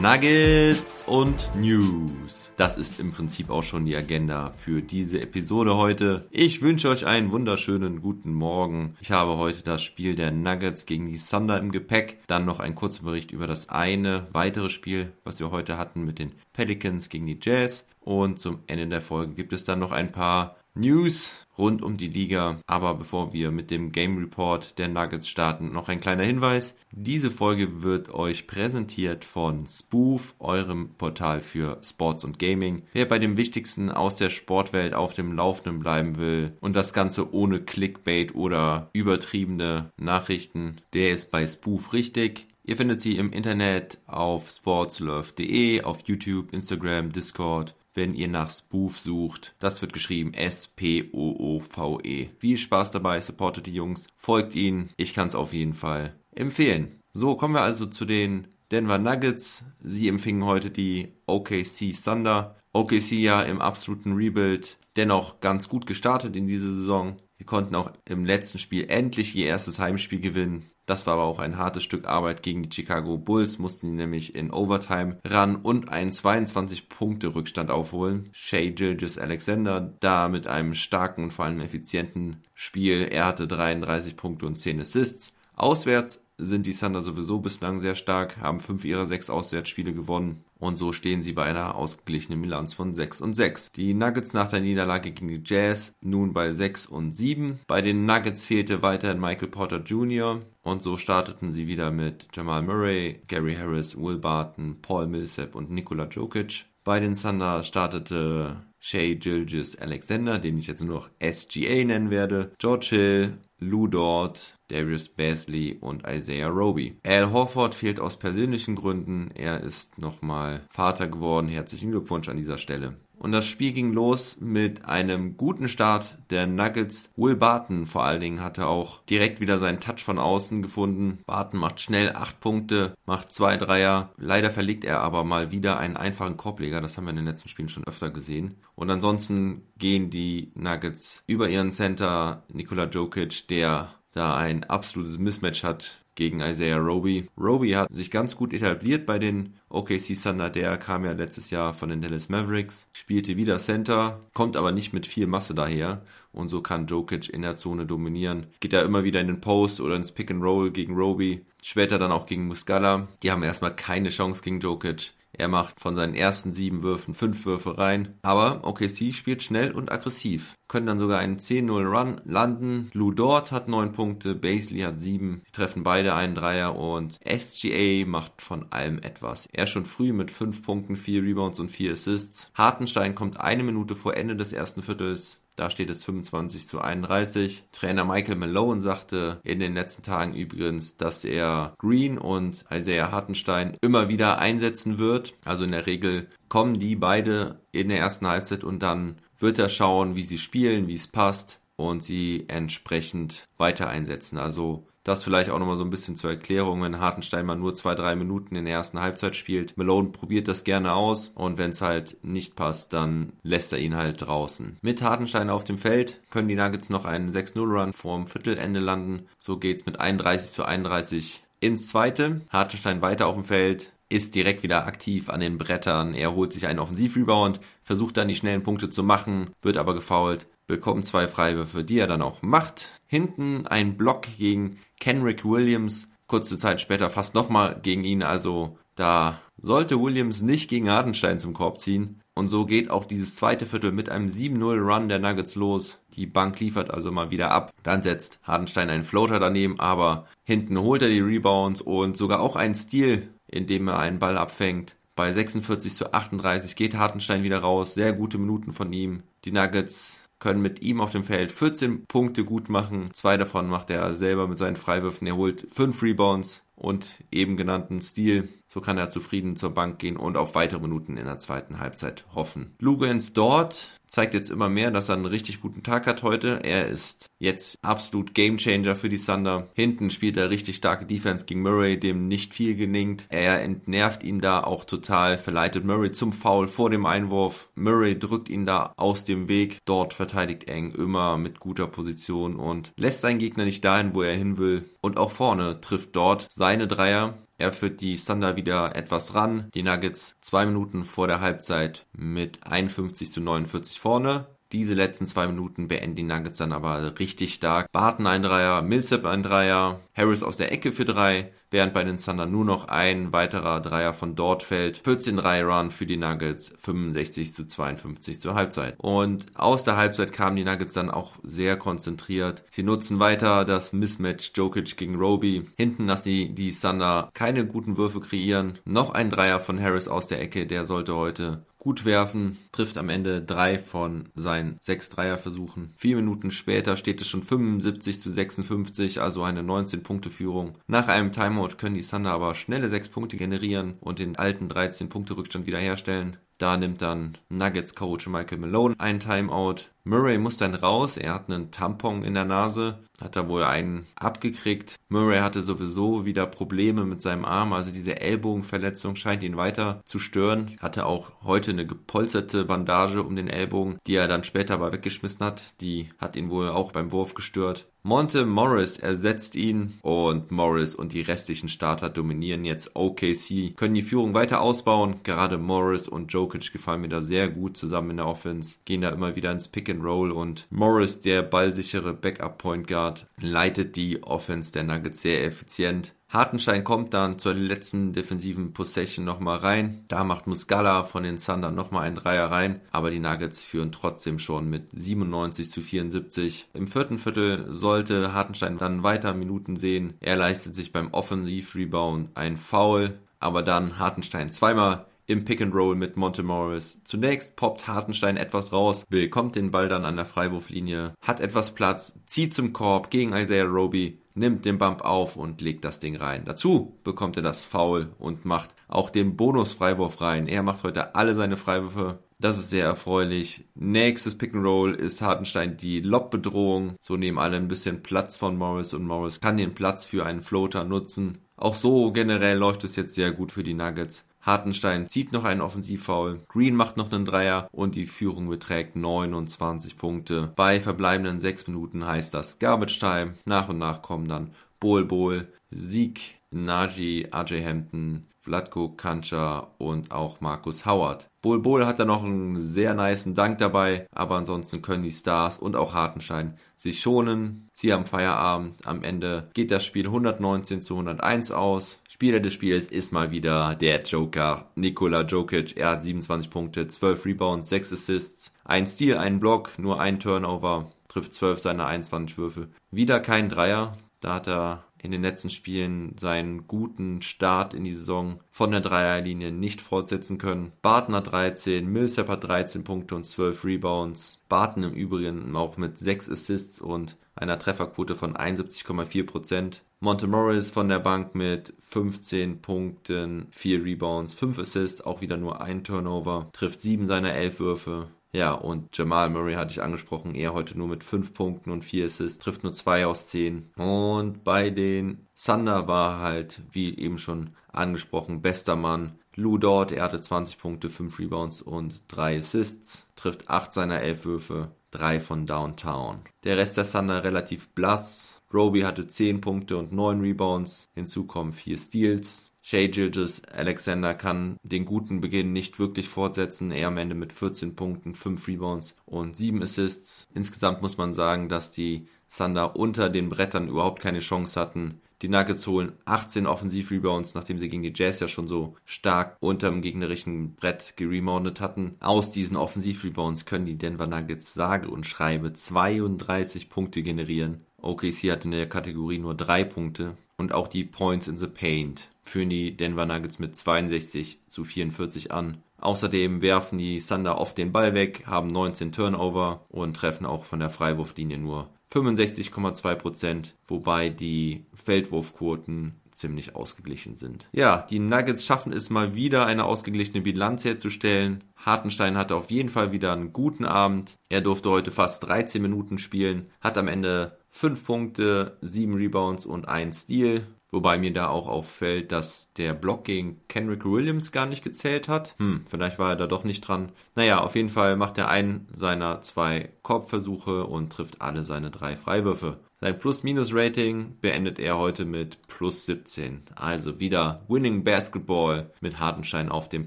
Nuggets und News. Das ist im Prinzip auch schon die Agenda für diese Episode heute. Ich wünsche euch einen wunderschönen guten Morgen. Ich habe heute das Spiel der Nuggets gegen die Thunder im Gepäck. Dann noch ein kurzer Bericht über das eine weitere Spiel, was wir heute hatten mit den Pelicans gegen die Jazz. Und zum Ende der Folge gibt es dann noch ein paar News rund um die Liga. Aber bevor wir mit dem Game Report der Nuggets starten, noch ein kleiner Hinweis. Diese Folge wird euch präsentiert von Spoof, eurem Portal für Sports und Gaming. Wer bei dem Wichtigsten aus der Sportwelt auf dem Laufenden bleiben will und das Ganze ohne Clickbait oder übertriebene Nachrichten, der ist bei Spoof richtig. Ihr findet sie im Internet auf sportslove.de, auf YouTube, Instagram, Discord wenn ihr nach Spoof sucht. Das wird geschrieben S-P-O-O-V-E. Viel Spaß dabei, supportet die Jungs, folgt ihnen. Ich kann es auf jeden Fall empfehlen. So, kommen wir also zu den Denver Nuggets. Sie empfingen heute die OKC Thunder. OKC ja im absoluten Rebuild, dennoch ganz gut gestartet in diese Saison. Sie konnten auch im letzten Spiel endlich ihr erstes Heimspiel gewinnen. Das war aber auch ein hartes Stück Arbeit gegen die Chicago Bulls, mussten nämlich in Overtime ran und einen 22-Punkte-Rückstand aufholen. Shea Gilgis Alexander da mit einem starken und vor allem effizienten Spiel. Er hatte 33 Punkte und 10 Assists. Auswärts sind die Thunder sowieso bislang sehr stark, haben fünf ihrer sechs Auswärtsspiele gewonnen und so stehen sie bei einer ausgeglichenen Bilanz von 6 und 6. Die Nuggets nach der Niederlage gegen die Jazz nun bei 6 und 7. Bei den Nuggets fehlte weiterhin Michael Porter Jr. und so starteten sie wieder mit Jamal Murray, Gary Harris, Will Barton, Paul Millsap und Nikola Jokic. Bei den Thunder startete Shea Gilgis Alexander, den ich jetzt nur noch SGA nennen werde, George Hill, Lou Dort, Darius Basley und Isaiah Roby. Al Horford fehlt aus persönlichen Gründen. Er ist nochmal Vater geworden. Herzlichen Glückwunsch an dieser Stelle. Und das Spiel ging los mit einem guten Start der Nuggets. Will Barton vor allen Dingen hatte auch direkt wieder seinen Touch von außen gefunden. Barton macht schnell acht Punkte, macht zwei Dreier. Leider verlegt er aber mal wieder einen einfachen Korbleger. Das haben wir in den letzten Spielen schon öfter gesehen. Und ansonsten gehen die Nuggets über ihren Center Nikola Jokic, der da ein absolutes Mismatch hat gegen Isaiah Roby. Roby hat sich ganz gut etabliert bei den OKC Thunder. Der kam ja letztes Jahr von den Dallas Mavericks, spielte wieder Center, kommt aber nicht mit viel Masse daher. Und so kann Jokic in der Zone dominieren. Geht da immer wieder in den Post oder ins Pick and Roll gegen Roby. Später dann auch gegen Muscala. Die haben erstmal keine Chance gegen Jokic. Er macht von seinen ersten sieben Würfen fünf Würfe rein. Aber OKC spielt schnell und aggressiv. Können dann sogar einen 10-0 Run landen. Lou Dort hat neun Punkte, Basley hat sieben. Die treffen beide einen Dreier und SGA macht von allem etwas. Er schon früh mit fünf Punkten, vier Rebounds und vier Assists. Hartenstein kommt eine Minute vor Ende des ersten Viertels da steht es 25 zu 31. Trainer Michael Malone sagte in den letzten Tagen übrigens, dass er Green und Isaiah Hartenstein immer wieder einsetzen wird. Also in der Regel kommen die beide in der ersten Halbzeit und dann wird er schauen, wie sie spielen, wie es passt und sie entsprechend weiter einsetzen. Also das vielleicht auch nochmal so ein bisschen zur Erklärung, wenn Hartenstein mal nur zwei, drei Minuten in der ersten Halbzeit spielt. Malone probiert das gerne aus und wenn es halt nicht passt, dann lässt er ihn halt draußen. Mit Hartenstein auf dem Feld können die Nuggets noch einen 6-0-Run vorm Viertelende landen. So geht's mit 31 zu 31 ins zweite. Hartenstein weiter auf dem Feld, ist direkt wieder aktiv an den Brettern. Er holt sich einen Offensivrebound, versucht dann die schnellen Punkte zu machen, wird aber gefoult, bekommt zwei Freiwürfe, die er dann auch macht. Hinten ein Block gegen Kenrick Williams, kurze Zeit später fast nochmal gegen ihn, also da sollte Williams nicht gegen Hardenstein zum Korb ziehen. Und so geht auch dieses zweite Viertel mit einem 7-0 Run der Nuggets los. Die Bank liefert also mal wieder ab. Dann setzt Hardenstein einen Floater daneben, aber hinten holt er die Rebounds und sogar auch einen Steal, indem er einen Ball abfängt. Bei 46 zu 38 geht Hartenstein wieder raus. Sehr gute Minuten von ihm. Die Nuggets können mit ihm auf dem Feld 14 Punkte gut machen. Zwei davon macht er selber mit seinen Freiwürfen. Er holt fünf Rebounds und eben genannten Stil. So kann er zufrieden zur Bank gehen und auf weitere Minuten in der zweiten Halbzeit hoffen. Lugans dort zeigt jetzt immer mehr, dass er einen richtig guten Tag hat heute. Er ist jetzt absolut Gamechanger für die Thunder. Hinten spielt er richtig starke Defense gegen Murray, dem nicht viel gelingt. Er entnervt ihn da auch total, verleitet Murray zum Foul vor dem Einwurf. Murray drückt ihn da aus dem Weg. Dort verteidigt Eng immer mit guter Position und lässt seinen Gegner nicht dahin, wo er hin will. Und auch vorne trifft dort seine Dreier. Er führt die Thunder wieder etwas ran. Die Nuggets zwei Minuten vor der Halbzeit mit 51 zu 49 vorne. Diese letzten zwei Minuten beenden die Nuggets dann aber richtig stark. Barton ein Dreier, Millsap ein Dreier, Harris aus der Ecke für drei, während bei den Thunder nur noch ein weiterer Dreier von dort fällt. 14-3-Run für die Nuggets, 65 zu 52 zur Halbzeit. Und aus der Halbzeit kamen die Nuggets dann auch sehr konzentriert. Sie nutzen weiter das Mismatch Jokic gegen Roby. Hinten lassen die, die Thunder keine guten Würfe kreieren. Noch ein Dreier von Harris aus der Ecke, der sollte heute gut werfen, trifft am Ende drei von seinen sechs Dreierversuchen. Vier Minuten später steht es schon 75 zu 56, also eine 19-Punkte-Führung. Nach einem Timeout können die Thunder aber schnelle sechs Punkte generieren und den alten 13-Punkte-Rückstand wiederherstellen. Da nimmt dann Nuggets Coach Michael Malone ein Timeout. Murray muss dann raus. Er hat einen Tampon in der Nase. Hat da wohl einen abgekriegt. Murray hatte sowieso wieder Probleme mit seinem Arm. Also diese Ellbogenverletzung scheint ihn weiter zu stören. Hatte auch heute eine gepolsterte Bandage um denEllbogen, die er dann später aber weggeschmissen hat. Die hat ihn wohl auch beim Wurf gestört. Monte Morris ersetzt ihn und Morris und die restlichen Starter dominieren jetzt OKC, können die Führung weiter ausbauen. Gerade Morris und Jokic gefallen mir da sehr gut zusammen in der Offense, gehen da immer wieder ins Pick and Roll und Morris, der ballsichere Backup Point Guard, leitet die Offense der Nuggets sehr effizient. Hartenstein kommt dann zur letzten defensiven Possession nochmal rein. Da macht Muscala von den Thunder nochmal einen Dreier rein. Aber die Nuggets führen trotzdem schon mit 97 zu 74. Im vierten Viertel sollte Hartenstein dann weiter Minuten sehen. Er leistet sich beim Offensive Rebound ein Foul. Aber dann Hartenstein zweimal im Pick and Roll mit Monte Morris. Zunächst poppt Hartenstein etwas raus, bekommt den Ball dann an der Freiwurflinie, hat etwas Platz, zieht zum Korb gegen Isaiah Roby, nimmt den Bump auf und legt das Ding rein. Dazu bekommt er das Foul und macht auch den Bonus-Freiwurf rein. Er macht heute alle seine Freiwürfe. Das ist sehr erfreulich. Nächstes Pick and Roll ist Hartenstein die Lobbedrohung. So nehmen alle ein bisschen Platz von Morris und Morris kann den Platz für einen Floater nutzen. Auch so generell läuft es jetzt sehr gut für die Nuggets. Hartenstein zieht noch einen Offensivfoul. Green macht noch einen Dreier und die Führung beträgt 29 Punkte. Bei verbleibenden 6 Minuten heißt das Garbage Time. Nach und nach kommen dann Bol Bol, Sieg, Naji, AJ Hampton, Vladko Kancha und auch Markus Howard. Bol Bol hat da noch einen sehr niceen Dank dabei, aber ansonsten können die Stars und auch Hartenstein sich schonen. Sie haben Feierabend. Am Ende geht das Spiel 119 zu 101 aus. Spieler des Spiels ist mal wieder der Joker, Nikola Jokic. Er hat 27 Punkte, 12 Rebounds, 6 Assists, ein Steal, ein Block, nur ein Turnover, trifft 12 seiner 21 Würfe. Wieder kein Dreier, da hat er in den letzten Spielen seinen guten Start in die Saison von der Dreierlinie nicht fortsetzen können. Barton hat 13, Millsap hat 13 Punkte und 12 Rebounds. Barton im Übrigen auch mit 6 Assists und einer Trefferquote von 71,4%. Monte Morris von der Bank mit 15 Punkten, 4 Rebounds, 5 Assists, auch wieder nur ein Turnover, trifft 7 seiner 11 Würfe. Ja, und Jamal Murray hatte ich angesprochen, er heute nur mit 5 Punkten und 4 Assists, trifft nur 2 aus 10. Und bei den Thunder war halt, wie eben schon angesprochen, bester Mann Lou Dort, er hatte 20 Punkte, 5 Rebounds und 3 Assists, trifft 8 seiner 11 Würfe, 3 von Downtown. Der Rest der Thunder relativ blass. Roby hatte 10 Punkte und 9 Rebounds, hinzu kommen 4 Steals, Shay Gilgis Alexander kann den guten Beginn nicht wirklich fortsetzen. Er am Ende mit 14 Punkten, 5 Rebounds und 7 Assists. Insgesamt muss man sagen, dass die Thunder unter den Brettern überhaupt keine Chance hatten. Die Nuggets holen 18 Offensiv-Rebounds, nachdem sie gegen die Jazz ja schon so stark unter dem gegnerischen Brett gereboundet hatten. Aus diesen Offensiv-Rebounds können die Denver Nuggets sage und schreibe 32 Punkte generieren. OKC hat in der Kategorie nur 3 Punkte und auch die Points in the Paint führen die Denver Nuggets mit 62 zu 44 an. Außerdem werfen die Thunder oft den Ball weg, haben 19 Turnover und treffen auch von der Freiwurflinie nur 65,2%, wobei die Feldwurfquoten ziemlich ausgeglichen sind. Ja, die Nuggets schaffen es mal wieder, eine ausgeglichene Bilanz herzustellen. Hartenstein hatte auf jeden Fall wieder einen guten Abend. Er durfte heute fast 13 Minuten spielen, hat am Ende 5 Punkte, 7 Rebounds und 1 Steal. Wobei mir da auch auffällt, dass der Block gegen Kenrick Williams gar nicht gezählt hat. Hm, vielleicht war er da doch nicht dran. Naja, auf jeden Fall macht er einen seiner zwei Korbversuche und trifft alle seine drei Freiwürfe. Sein Plus-Minus-Rating beendet er heute mit plus 17. Also wieder Winning Basketball mit Hartenschein auf dem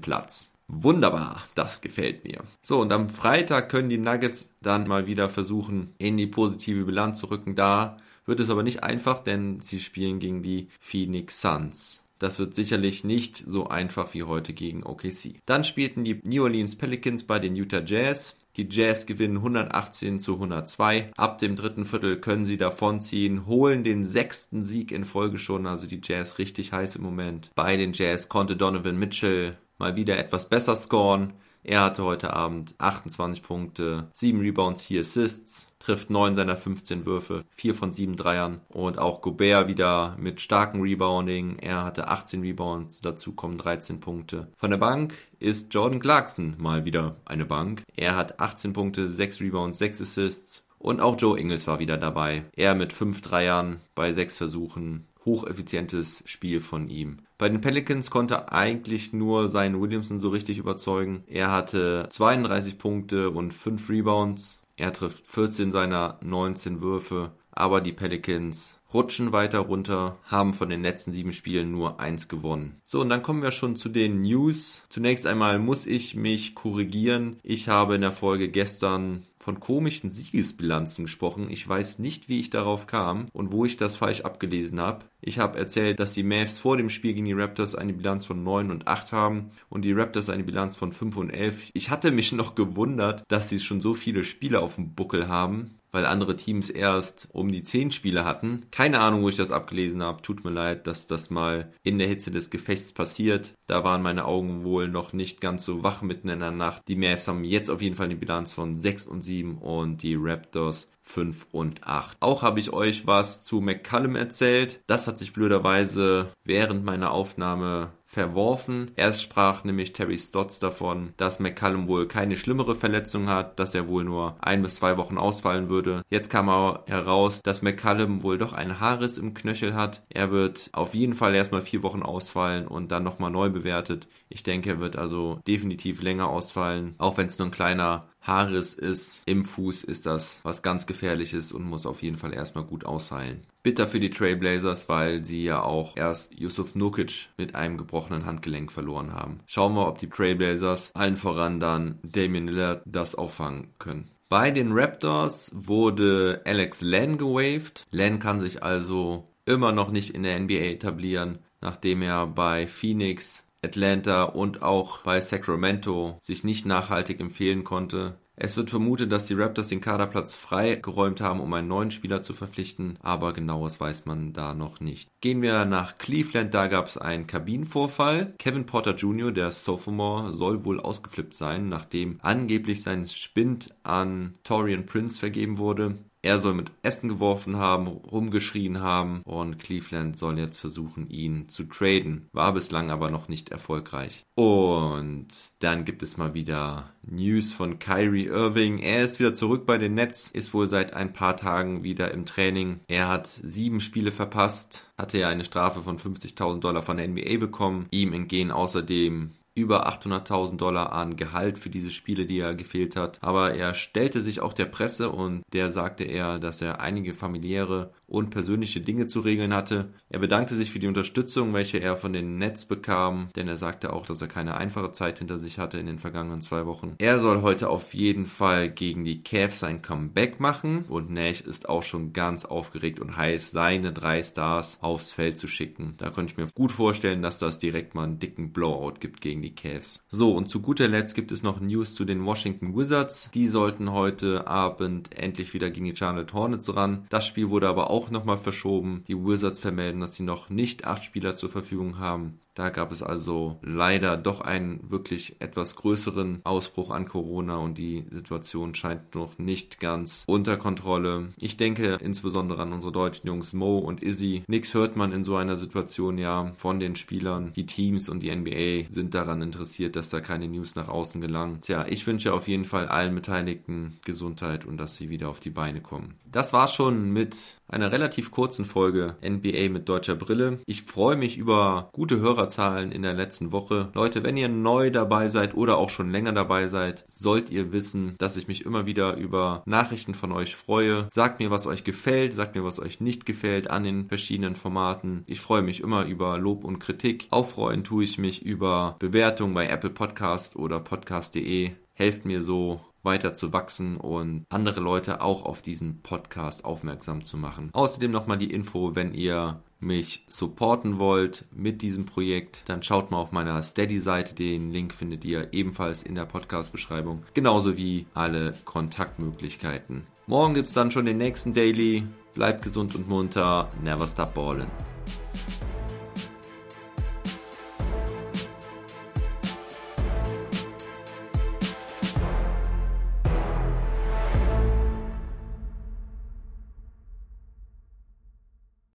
Platz. Wunderbar, das gefällt mir. So, und am Freitag können die Nuggets dann mal wieder versuchen, in die positive Bilanz zu rücken. Da wird es aber nicht einfach, denn sie spielen gegen die Phoenix Suns. Das wird sicherlich nicht so einfach wie heute gegen OKC. Dann spielten die New Orleans Pelicans bei den Utah Jazz. Die Jazz gewinnen 118 zu 102. Ab dem dritten Viertel können sie davonziehen, holen den sechsten Sieg in Folge schon. Also die Jazz richtig heiß im Moment. Bei den Jazz konnte Donovan Mitchell mal wieder etwas besser scoren. Er hatte heute Abend 28 Punkte, 7 Rebounds, 4 Assists trifft 9 seiner 15 Würfe, 4 von 7 Dreiern. Und auch Gobert wieder mit starkem Rebounding. Er hatte 18 Rebounds, dazu kommen 13 Punkte. Von der Bank ist Jordan Clarkson mal wieder eine Bank. Er hat 18 Punkte, 6 Rebounds, 6 Assists. Und auch Joe Ingles war wieder dabei. Er mit 5 Dreiern bei 6 Versuchen. Hocheffizientes Spiel von ihm. Bei den Pelicans konnte eigentlich nur sein Williamson so richtig überzeugen. Er hatte 32 Punkte und 5 Rebounds er trifft 14 seiner 19 Würfe, aber die Pelicans rutschen weiter runter, haben von den letzten sieben Spielen nur eins gewonnen. So, und dann kommen wir schon zu den News. Zunächst einmal muss ich mich korrigieren. Ich habe in der Folge gestern von komischen Siegesbilanzen gesprochen. Ich weiß nicht, wie ich darauf kam und wo ich das falsch abgelesen habe. Ich habe erzählt, dass die Mavs vor dem Spiel gegen die Raptors eine Bilanz von 9 und 8 haben und die Raptors eine Bilanz von 5 und 11. Ich hatte mich noch gewundert, dass sie schon so viele Spiele auf dem Buckel haben weil andere Teams erst um die 10 Spiele hatten. Keine Ahnung, wo ich das abgelesen habe. Tut mir leid, dass das mal in der Hitze des Gefechts passiert. Da waren meine Augen wohl noch nicht ganz so wach mitten in der Nacht. Die Mavs haben jetzt auf jeden Fall eine Bilanz von 6 und 7 und die Raptors 5 und 8. Auch habe ich euch was zu McCallum erzählt. Das hat sich blöderweise während meiner Aufnahme verworfen. Erst sprach nämlich Terry Stotts davon, dass McCallum wohl keine schlimmere Verletzung hat, dass er wohl nur ein bis zwei Wochen ausfallen würde. Jetzt kam aber heraus, dass McCallum wohl doch einen Haarriss im Knöchel hat. Er wird auf jeden Fall erstmal vier Wochen ausfallen und dann nochmal neu bewertet. Ich denke, er wird also definitiv länger ausfallen, auch wenn es nur ein kleiner Haares ist, im Fuß ist das was ganz gefährliches und muss auf jeden Fall erstmal gut ausheilen. Bitter für die Trailblazers, weil sie ja auch erst Yusuf Nukic mit einem gebrochenen Handgelenk verloren haben. Schauen wir, ob die Trailblazers allen voran dann Damian Lillard das auffangen können. Bei den Raptors wurde Alex Len gewaved. Len kann sich also immer noch nicht in der NBA etablieren, nachdem er bei Phoenix Atlanta und auch bei Sacramento sich nicht nachhaltig empfehlen konnte. Es wird vermutet, dass die Raptors den Kaderplatz freigeräumt haben, um einen neuen Spieler zu verpflichten, aber genaues weiß man da noch nicht. Gehen wir nach Cleveland, da gab es einen Kabinenvorfall. Kevin Porter Jr., der Sophomore, soll wohl ausgeflippt sein, nachdem angeblich sein Spind an Torian Prince vergeben wurde. Er soll mit Essen geworfen haben, rumgeschrien haben und Cleveland soll jetzt versuchen, ihn zu traden. War bislang aber noch nicht erfolgreich. Und dann gibt es mal wieder News von Kyrie Irving. Er ist wieder zurück bei den Nets, ist wohl seit ein paar Tagen wieder im Training. Er hat sieben Spiele verpasst, hatte ja eine Strafe von 50.000 Dollar von der NBA bekommen. Ihm entgehen außerdem über 800.000 Dollar an Gehalt für diese Spiele, die er gefehlt hat. Aber er stellte sich auch der Presse und der sagte er, dass er einige familiäre und persönliche Dinge zu regeln hatte. Er bedankte sich für die Unterstützung, welche er von den Nets bekam, denn er sagte auch, dass er keine einfache Zeit hinter sich hatte in den vergangenen zwei Wochen. Er soll heute auf jeden Fall gegen die Cavs sein Comeback machen und Nash ist auch schon ganz aufgeregt und heiß, seine drei Stars aufs Feld zu schicken. Da konnte ich mir gut vorstellen, dass das direkt mal einen dicken Blowout gibt gegen gegen die Cavs. So, und zu guter Letzt gibt es noch News zu den Washington Wizards. Die sollten heute Abend endlich wieder gegen die Charlotte Hornets ran. Das Spiel wurde aber auch nochmal verschoben. Die Wizards vermelden, dass sie noch nicht acht Spieler zur Verfügung haben. Da gab es also leider doch einen wirklich etwas größeren Ausbruch an Corona und die Situation scheint noch nicht ganz unter Kontrolle. Ich denke insbesondere an unsere deutschen Jungs Mo und Izzy. Nix hört man in so einer Situation ja von den Spielern. Die Teams und die NBA sind daran interessiert, dass da keine News nach außen gelangen. Tja, ich wünsche auf jeden Fall allen Beteiligten Gesundheit und dass sie wieder auf die Beine kommen. Das war schon mit einer relativ kurzen Folge NBA mit deutscher Brille. Ich freue mich über gute Hörerzahlen in der letzten Woche. Leute, wenn ihr neu dabei seid oder auch schon länger dabei seid, sollt ihr wissen, dass ich mich immer wieder über Nachrichten von euch freue. Sagt mir, was euch gefällt, sagt mir, was euch nicht gefällt an den verschiedenen Formaten. Ich freue mich immer über Lob und Kritik. Auffreuen tue ich mich über Bewertungen bei Apple Podcast oder podcast.de. Helft mir so weiter zu wachsen und andere Leute auch auf diesen Podcast aufmerksam zu machen. Außerdem nochmal die Info, wenn ihr mich supporten wollt mit diesem Projekt, dann schaut mal auf meiner Steady-Seite. Den Link findet ihr ebenfalls in der Podcast-Beschreibung. Genauso wie alle Kontaktmöglichkeiten. Morgen gibt es dann schon den nächsten Daily. Bleibt gesund und munter. Never stop ballin'.